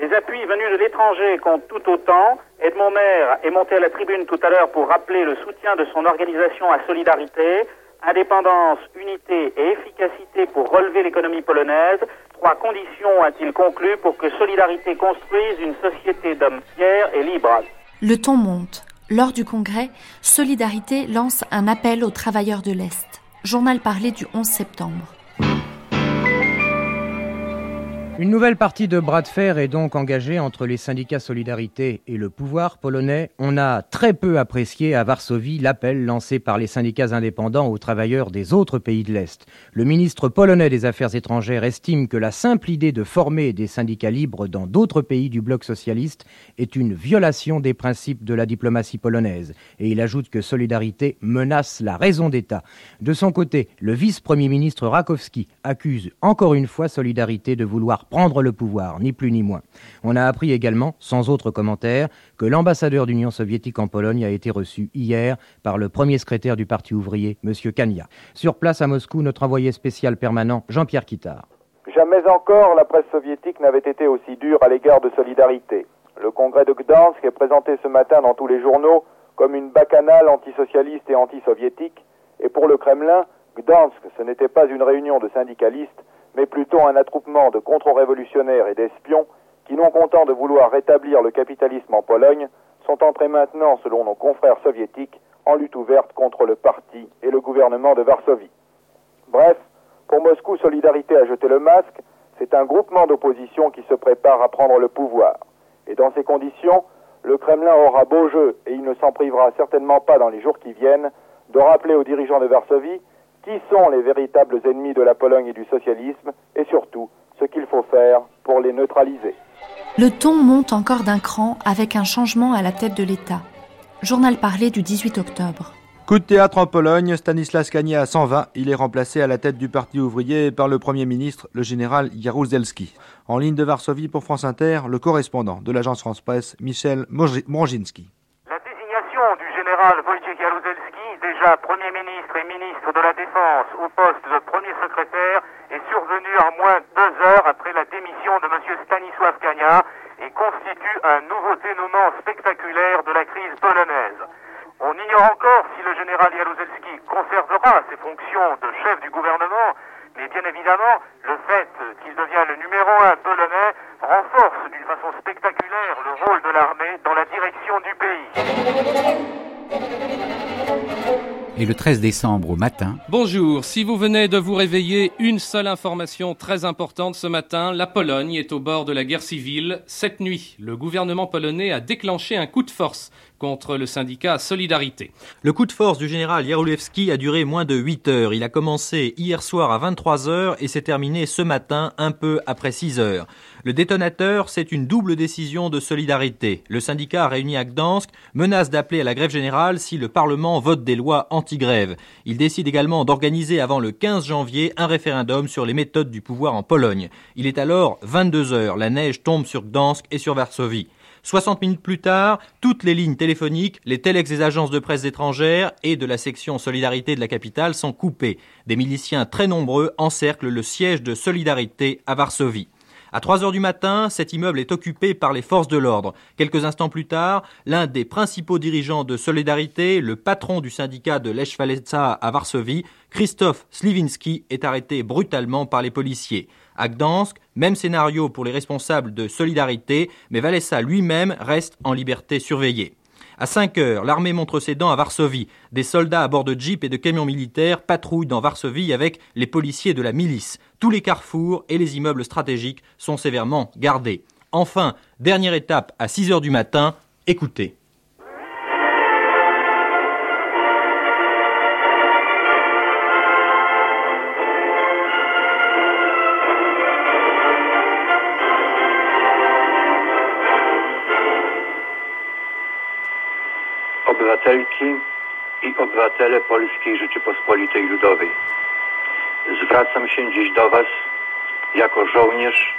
S34: Les appuis venus de l'étranger comptent tout autant. Edmond Maire est monté à la tribune tout à l'heure pour rappeler le soutien de son organisation à Solidarité. Indépendance, unité et efficacité pour relever l'économie polonaise. Trois conditions a-t-il conclu pour que Solidarité construise une société d'hommes fiers et libres.
S1: Le ton monte. Lors du congrès, Solidarité lance un appel aux travailleurs de l'Est. Journal parlé du 11 septembre.
S35: Une nouvelle partie de bras de fer est donc engagée entre les syndicats Solidarité et le pouvoir polonais. On a très peu apprécié à Varsovie l'appel lancé par les syndicats indépendants aux travailleurs des autres pays de l'Est. Le ministre polonais des Affaires étrangères estime que la simple idée de former des syndicats libres dans d'autres pays du bloc socialiste est une violation des principes de la diplomatie polonaise. Et il ajoute que Solidarité menace la raison d'État. De son côté, le vice-premier ministre Rakowski accuse encore une fois Solidarité de vouloir prendre le pouvoir, ni plus ni moins. On a appris également, sans autre commentaire, que l'ambassadeur d'Union soviétique en Pologne a été reçu hier par le premier secrétaire du Parti ouvrier, M. Kania. Sur place à Moscou, notre envoyé spécial permanent, Jean-Pierre Kittard.
S12: Jamais encore la presse soviétique n'avait été aussi dure à l'égard de solidarité. Le congrès de Gdansk est présenté ce matin dans tous les journaux comme une bacchanale antisocialiste et anti-soviétique, et pour le Kremlin, Gdansk, ce n'était pas une réunion de syndicalistes, mais plutôt un attroupement de contre-révolutionnaires et d'espions qui, non contents de vouloir rétablir le capitalisme en Pologne, sont entrés maintenant, selon nos confrères soviétiques, en lutte ouverte contre le parti et le gouvernement de Varsovie. Bref, pour Moscou, Solidarité a jeté le masque, c'est un groupement d'opposition qui se prépare à prendre le pouvoir. Et dans ces conditions, le Kremlin aura beau jeu, et il ne s'en privera certainement pas dans les jours qui viennent, de rappeler aux dirigeants de Varsovie qui sont les véritables ennemis de la Pologne et du socialisme, et surtout ce qu'il faut faire pour les neutraliser.
S1: Le ton monte encore d'un cran avec un changement à la tête de l'État. Journal parlé du 18 octobre.
S36: Coup de théâtre en Pologne, Stanislas Kania s'en va. Il est remplacé à la tête du Parti ouvrier par le Premier ministre, le général Jaruzelski. En ligne de Varsovie pour France Inter, le correspondant de l'agence France-Presse, Michel Mronginski.
S23: La désignation du général Wojciech Jaruzelski, déjà Premier ministre ministre de la Défense, au poste de Premier secrétaire, est survenue en moins de deux heures après la démission de M. Stanisław Kania et constitue un nouveau dénouement spectaculaire de la crise polonaise. On ignore encore si le général Jaruzelski conservera ses fonctions de chef du gouvernement, mais bien évidemment, le fait qu'il devient le numéro un polonais renforce d'une façon spectaculaire le rôle de l'armée dans la direction du pays.
S2: Et le 13 décembre au matin.
S37: Bonjour, si vous venez de vous réveiller, une seule information très importante ce matin, la Pologne est au bord de la guerre civile. Cette nuit, le gouvernement polonais a déclenché un coup de force contre le syndicat Solidarité.
S35: Le coup de force du général Jarulewski a duré moins de 8 heures. Il a commencé hier soir à 23 heures et s'est terminé ce matin un peu après 6 heures. Le détonateur, c'est une double décision de solidarité. Le syndicat réuni à Gdansk menace d'appeler à la grève générale si le Parlement vote des lois anti-grève. Il décide également d'organiser avant le 15 janvier un référendum sur les méthodes du pouvoir en Pologne. Il est alors 22 heures. La neige tombe sur Gdansk et sur Varsovie. 60 minutes plus tard, toutes les lignes téléphoniques, les téléx des agences de presse étrangères et de la section Solidarité de la capitale sont coupées. Des miliciens très nombreux encerclent le siège de Solidarité à Varsovie. À 3 heures du matin, cet immeuble est occupé par les forces de l'ordre. Quelques instants plus tard, l'un des principaux dirigeants de Solidarité, le patron du syndicat de Lech à Varsovie, Christophe Sliwinski, est arrêté brutalement par les policiers. À Gdansk, même scénario pour les responsables de Solidarité, mais Walesa lui-même reste en liberté surveillée. À 5 heures, l'armée montre ses dents à Varsovie. Des soldats à bord de jeeps et de camions militaires patrouillent dans Varsovie avec les policiers de la milice. Tous les carrefours et les immeubles stratégiques sont sévèrement gardés. Enfin, dernière étape à 6 heures du matin, écoutez.
S38: Obywatele Polskiej Rzeczypospolitej Ludowej. Zwracam się dziś do Was jako żołnierz.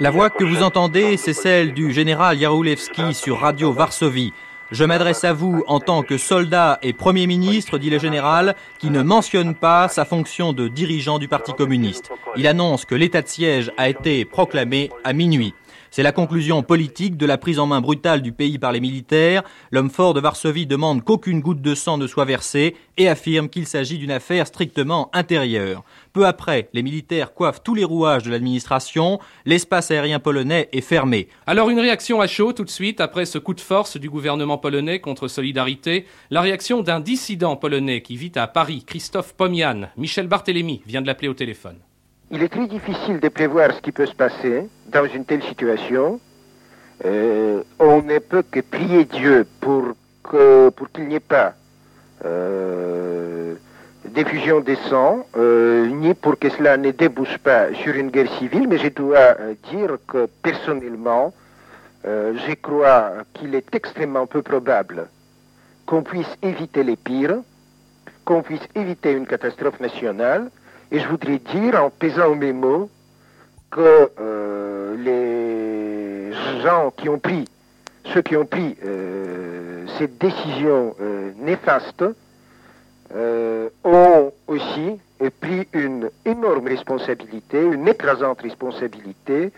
S35: La voix que vous entendez, c'est celle du général Jarulewski sur Radio Varsovie. Je m'adresse à vous en tant que soldat et Premier ministre, dit le général, qui ne mentionne pas sa fonction de dirigeant du Parti communiste. Il annonce que l'état de siège a été proclamé à minuit. C'est la conclusion politique de la prise en main brutale du pays par les militaires. L'homme fort de Varsovie demande qu'aucune goutte de sang ne soit versée et affirme qu'il s'agit d'une affaire strictement intérieure. Peu après, les militaires coiffent tous les rouages de l'administration. L'espace aérien polonais est fermé.
S37: Alors une réaction à chaud tout de suite après ce coup de force du gouvernement polonais contre Solidarité. La réaction d'un dissident polonais qui vit à Paris, Christophe Pomian. Michel Barthélémy vient de l'appeler au téléphone.
S39: Il est très difficile de prévoir ce qui peut se passer dans une telle situation. Euh, on ne peut que prier Dieu pour que pour qu'il n'y ait pas euh, d'effusion des sangs, euh, ni pour que cela ne débouche pas sur une guerre civile, mais je dois dire que personnellement, je crois qu'il est extrêmement peu probable qu'on puisse éviter les pires, qu'on puisse éviter une catastrophe nationale, et je voudrais dire, en pesant mes mots, que euh, les gens qui ont pris, ceux qui ont pris euh, cette décision euh, néfaste, ont aussi pris une énorme responsabilité, une écrasante responsabilité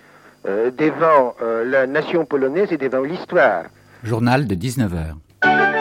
S39: devant la nation polonaise et devant l'histoire.
S2: Journal de 19h.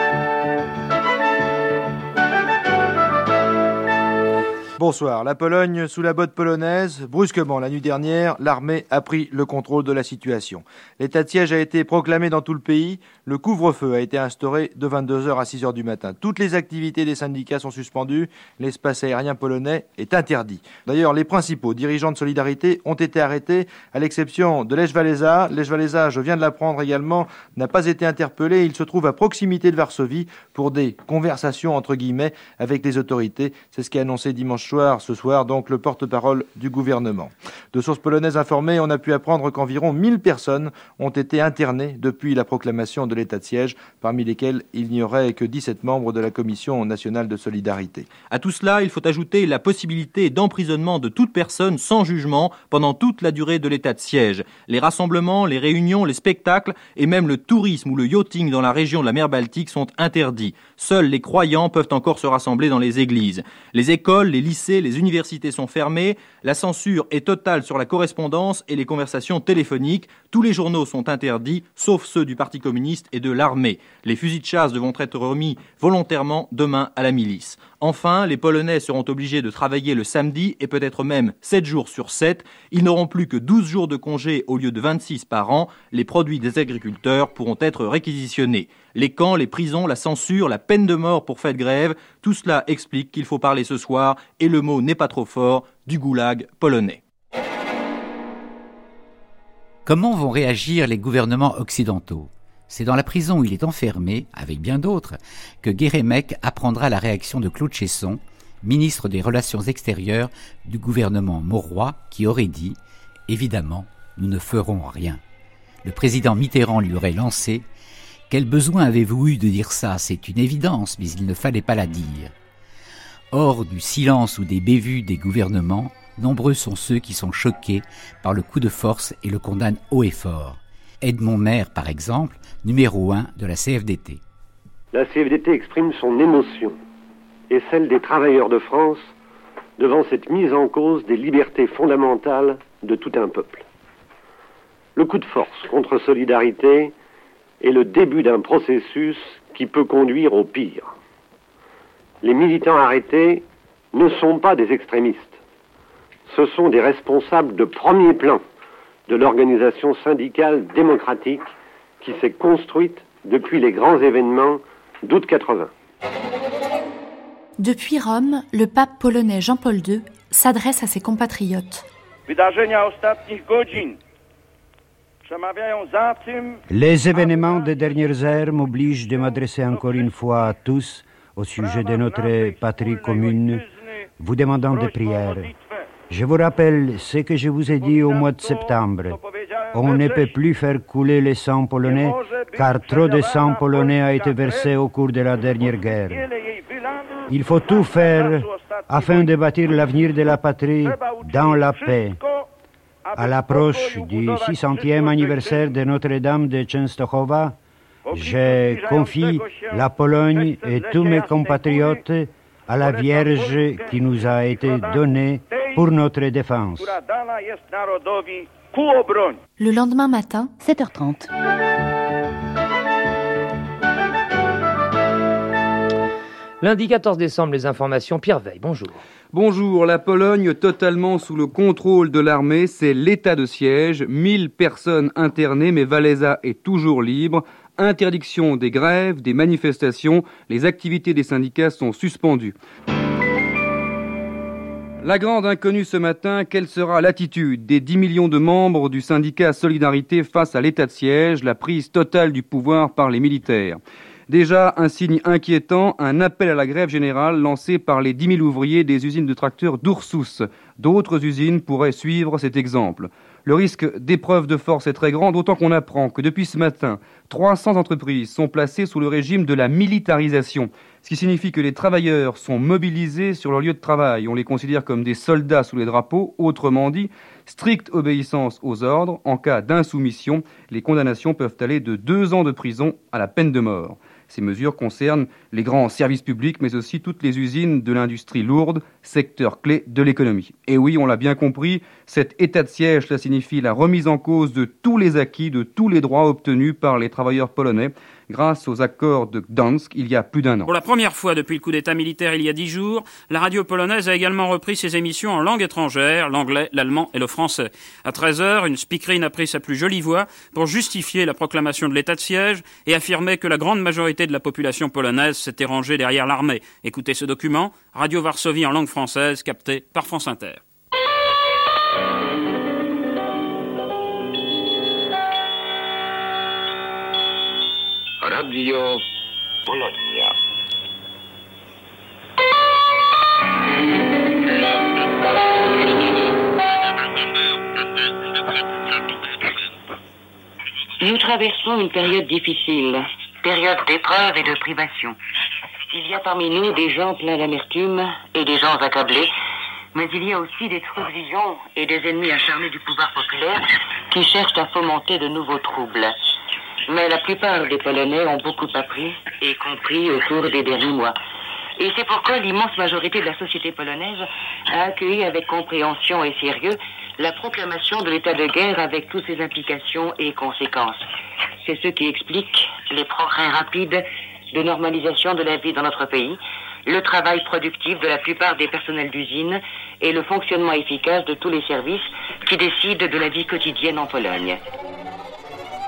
S36: Bonsoir. La Pologne sous la botte polonaise. Brusquement, la nuit dernière, l'armée a pris le contrôle de la situation. L'état de siège a été proclamé dans tout le pays. Le couvre-feu a été instauré de 22h à 6h du matin. Toutes les activités des syndicats sont suspendues. L'espace aérien polonais est interdit. D'ailleurs, les principaux dirigeants de Solidarité ont été arrêtés, à l'exception de Lech Walesa. Lech Walesa, je viens de l'apprendre également, n'a pas été interpellé. Il se trouve à proximité de Varsovie pour des conversations, entre guillemets, avec les autorités. C'est ce qu'a annoncé dimanche ce soir, donc le porte-parole du gouvernement. De sources polonaises informées, on a pu apprendre qu'environ 1000 personnes ont été internées depuis la proclamation de l'état de siège, parmi lesquelles il n'y aurait que 17 membres de la Commission nationale de solidarité.
S35: À tout cela, il faut ajouter la possibilité d'emprisonnement de toute personne sans jugement pendant toute la durée de l'état de siège. Les rassemblements, les réunions, les spectacles et même le tourisme ou le yachting dans la région de la mer Baltique sont interdits. Seuls les croyants peuvent encore se rassembler dans les églises. Les écoles, les lycées les universités sont fermées, la censure est totale sur la correspondance et les conversations téléphoniques, tous les journaux sont interdits, sauf ceux du Parti communiste et de l'armée. Les fusils de chasse devront être remis volontairement demain à la milice. Enfin, les Polonais seront obligés de travailler le samedi et peut-être même 7 jours sur 7. Ils n'auront plus que 12 jours de congé au lieu de 26 par an. Les produits des agriculteurs pourront être réquisitionnés. Les camps, les prisons, la censure, la peine de mort pour fait de grève, tout cela explique qu'il faut parler ce soir, et le mot n'est pas trop fort, du goulag polonais.
S2: Comment vont réagir les gouvernements occidentaux? C'est dans la prison où il est enfermé, avec bien d'autres, que Guérémec apprendra la réaction de Claude Chesson, ministre des Relations extérieures du gouvernement Mauroy, qui aurait dit Évidemment, nous ne ferons rien. Le président Mitterrand lui aurait lancé quel besoin avez-vous eu de dire ça? C'est une évidence, mais il ne fallait pas la dire. Hors du silence ou des bévues des gouvernements, nombreux sont ceux qui sont choqués par le coup de force et le condamnent haut et fort. Edmond Maire, par exemple, numéro un de la CFDT.
S40: La CFDT exprime son émotion et celle des travailleurs de France devant cette mise en cause des libertés fondamentales de tout un peuple. Le coup de force contre Solidarité est le début d'un processus qui peut conduire au pire. Les militants arrêtés ne sont pas des extrémistes. Ce sont des responsables de premier plan de l'organisation syndicale démocratique qui s'est construite depuis les grands événements d'août 80.
S1: Depuis Rome, le pape polonais Jean-Paul II s'adresse à ses compatriotes.
S41: Les événements des dernières heures m'obligent de m'adresser encore une fois à tous au sujet de notre patrie commune, vous demandant des prières. Je vous rappelle ce que je vous ai dit au mois de septembre. On ne peut plus faire couler le sang polonais car trop de sang polonais a été versé au cours de la dernière guerre. Il faut tout faire afin de bâtir l'avenir de la patrie dans la paix. À l'approche du 600e anniversaire de Notre-Dame de Częstochowa, je confie la Pologne et tous mes compatriotes à la Vierge qui nous a été donnée pour notre défense.
S1: Le lendemain matin,
S42: 7h30.
S43: Lundi 14 décembre, les informations. Pierre Veil, bonjour.
S13: Bonjour, la Pologne totalement sous le contrôle de l'armée, c'est l'état de siège, 1000 personnes internées, mais Valéza est toujours libre. Interdiction des grèves, des manifestations, les activités des syndicats sont suspendues. La grande inconnue ce matin, quelle sera l'attitude des 10 millions de membres du syndicat Solidarité face à l'état de siège, la prise totale du pouvoir par les militaires? Déjà, un signe inquiétant, un appel à la grève générale lancé par les 10 000 ouvriers des usines de tracteurs d'Oursous. D'autres usines pourraient suivre cet exemple. Le risque d'épreuve de force est très grand, d'autant qu'on apprend que depuis ce matin, 300 entreprises sont placées sous le régime de la militarisation, ce qui signifie que les travailleurs sont mobilisés sur leur lieu de travail. On les considère comme des soldats sous les drapeaux, autrement dit, stricte obéissance aux ordres. En cas d'insoumission, les condamnations peuvent aller de deux ans de prison à la peine de mort. Ces mesures concernent les grands services publics, mais aussi toutes les usines de l'industrie lourde, secteur clé de l'économie. Et oui, on l'a bien compris, cet état de siège, cela signifie la remise en cause de tous les acquis, de tous les droits obtenus par les travailleurs polonais grâce aux accords de Gdansk il y a plus d'un an.
S20: Pour la première fois depuis le coup d'État militaire il y a dix jours, la radio polonaise a également repris ses émissions en langue étrangère, l'anglais, l'allemand et le français. À 13h, une speakerine a pris sa plus jolie voix pour justifier la proclamation de l'état de siège et affirmer que la grande majorité de la population polonaise s'était rangée derrière l'armée. Écoutez ce document, Radio Varsovie en langue française, capté par France Inter.
S27: Nous traversons une période difficile, période d'épreuve et de privation. Il y a parmi nous des gens pleins d'amertume et des gens accablés, mais il y a aussi des trublions et des ennemis acharnés du pouvoir populaire qui cherchent à fomenter de nouveaux troubles. Mais la plupart des Polonais ont beaucoup appris et compris au cours des derniers mois. Et c'est pourquoi l'immense majorité de la société polonaise a accueilli avec compréhension et sérieux la proclamation de l'état de guerre avec toutes ses implications et conséquences. C'est ce qui explique les progrès rapides de normalisation de la vie dans notre pays, le travail productif de la plupart des personnels d'usine et le fonctionnement efficace de tous les services qui décident de la vie quotidienne en Pologne.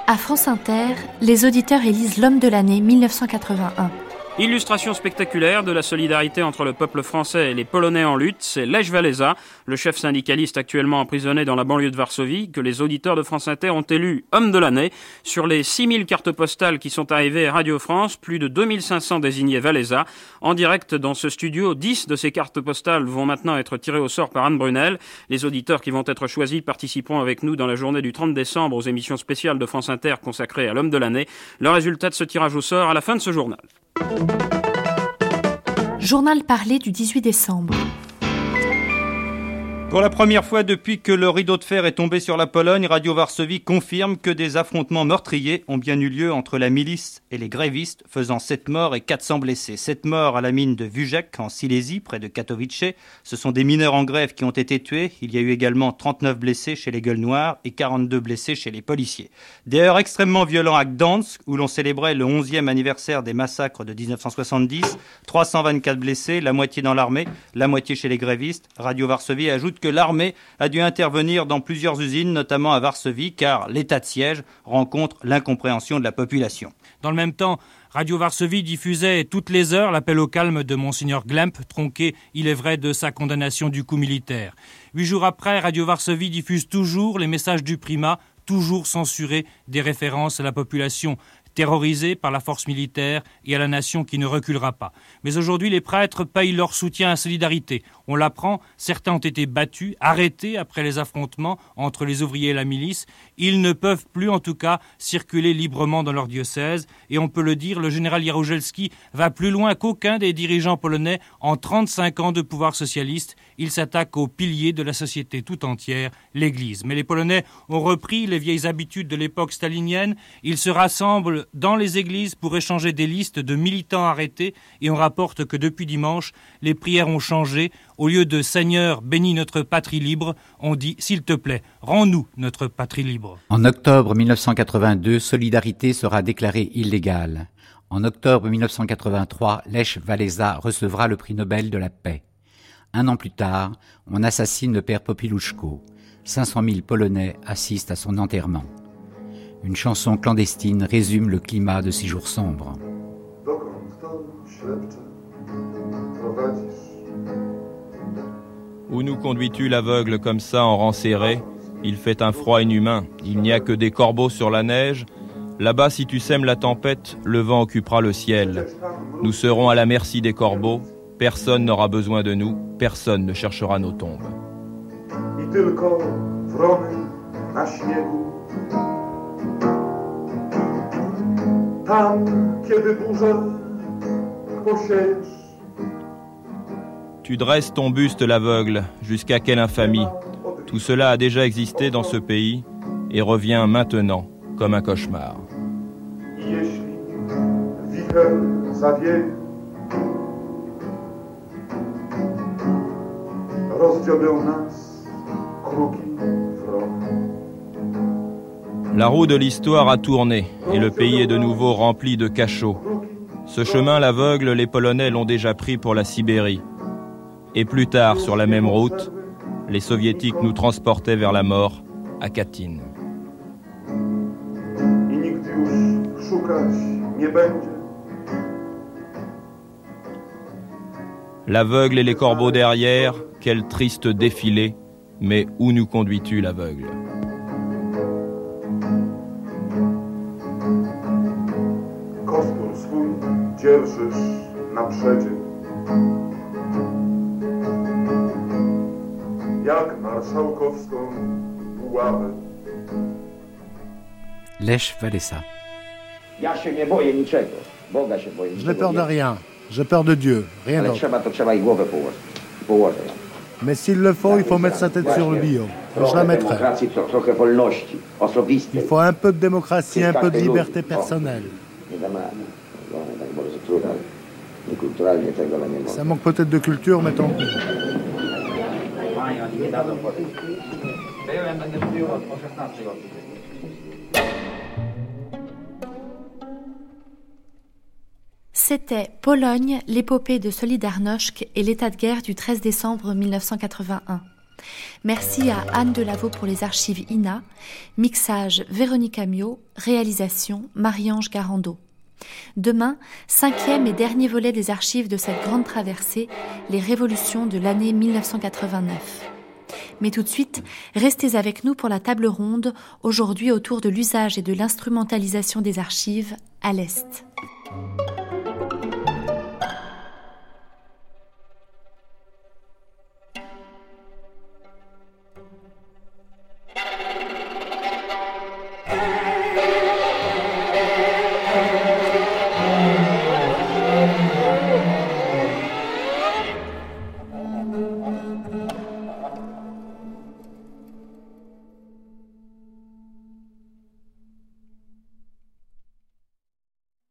S1: À France Inter, les auditeurs élisent l'homme de l'année 1981.
S20: Illustration spectaculaire de la solidarité entre le peuple français et les Polonais en lutte, c'est Lech Walesa, le chef syndicaliste actuellement emprisonné dans la banlieue de Varsovie, que les auditeurs de France Inter ont élu homme de l'année. Sur les 6000 cartes postales qui sont arrivées à Radio France, plus de 2500 désignés Walesa. En direct dans ce studio, 10 de ces cartes postales vont maintenant être tirées au sort par Anne Brunel. Les auditeurs qui vont être choisis participeront avec nous dans la journée du 30 décembre aux émissions spéciales de France Inter consacrées à l'homme de l'année. Le résultat de ce tirage au sort à la fin de ce journal.
S1: Journal parlé du 18 décembre.
S44: Pour la première fois depuis que le rideau de fer est tombé sur la Pologne, Radio Varsovie confirme que des affrontements meurtriers ont bien eu lieu entre la milice et les grévistes, faisant 7 morts et 400 blessés. 7 morts à la mine de Vujek, en Silésie, près de Katowice. Ce sont des mineurs en grève qui ont été tués. Il y a eu également 39 blessés chez les gueules noires et 42 blessés chez les policiers. Des heures extrêmement violents à Gdansk, où l'on célébrait le 11e anniversaire des massacres de 1970. 324 blessés, la moitié dans l'armée, la moitié chez les grévistes. Radio Varsovie ajoute que l'armée a dû intervenir dans plusieurs usines, notamment à Varsovie, car l'état de siège rencontre l'incompréhension de la population.
S45: Dans le même temps, Radio Varsovie diffusait toutes les heures l'appel au calme de Monseigneur Glemp, tronqué, il est vrai, de sa condamnation du coup militaire. Huit jours après, Radio Varsovie diffuse toujours les messages du primat, toujours censurés des références à la population terrorisés par la force militaire et à la nation qui ne reculera pas. Mais aujourd'hui, les prêtres payent leur soutien à solidarité. On l'apprend, certains ont été battus, arrêtés après les affrontements entre les ouvriers et la milice. Ils ne peuvent plus, en tout cas, circuler librement dans leur diocèse. Et on peut le dire, le général Jaruzelski va plus loin qu'aucun des dirigeants polonais en 35 ans de pouvoir socialiste. Il s'attaque au pilier de la société tout entière, l'Église. Mais les Polonais ont repris les vieilles habitudes de l'époque stalinienne. Ils se rassemblent dans les églises pour échanger des listes de militants arrêtés et on rapporte que depuis dimanche, les prières ont changé. Au lieu de Seigneur, bénis notre patrie libre, on dit S'il te plaît, rends-nous notre patrie libre.
S2: En octobre 1982, Solidarité sera déclarée illégale. En octobre 1983, Lech Walesa recevra le prix Nobel de la paix. Un an plus tard, on assassine le père Popiluszko. 500 000 Polonais assistent à son enterrement. Une chanson clandestine résume le climat de ces jours sombres.
S33: Où nous conduis-tu l'aveugle comme ça en rang serré? Il fait un froid inhumain, il n'y a que des corbeaux sur la neige. Là-bas, si tu sèmes la tempête, le vent occupera le ciel. Nous serons à la merci des corbeaux, personne n'aura besoin de nous, personne ne cherchera nos tombes. Tu dresses ton buste l'aveugle, jusqu'à quelle infamie. Tout cela a déjà existé dans ce pays et revient maintenant comme un cauchemar. La roue de l'histoire a tourné et le pays est de nouveau rempli de cachots. Ce chemin, l'aveugle, les Polonais l'ont déjà pris pour la Sibérie. Et plus tard, sur la même route, les Soviétiques nous transportaient vers la mort à Katyn. L'aveugle et les corbeaux derrière, quel triste défilé, mais où nous conduis-tu l'aveugle?
S2: Lech Walesa.
S46: Je n'ai peur de rien. J'ai peur de Dieu, rien d'autre. Mais s'il le faut, il faut mettre sa tête sur le bio. Je la mettrai. Il faut un peu de démocratie, un peu de liberté personnelle. Ça manque peut-être de culture, pis.
S1: C'était Pologne, l'épopée de Solidarność et l'état de guerre du 13 décembre 1981. Merci à Anne Delavaux pour les archives INA, mixage Véronique Amiot, réalisation Marie-Ange Garando. Demain, cinquième et dernier volet des archives de cette grande traversée, les révolutions de l'année 1989. Mais tout de suite, restez avec nous pour la table ronde, aujourd'hui autour de l'usage et de l'instrumentalisation des archives à l'Est.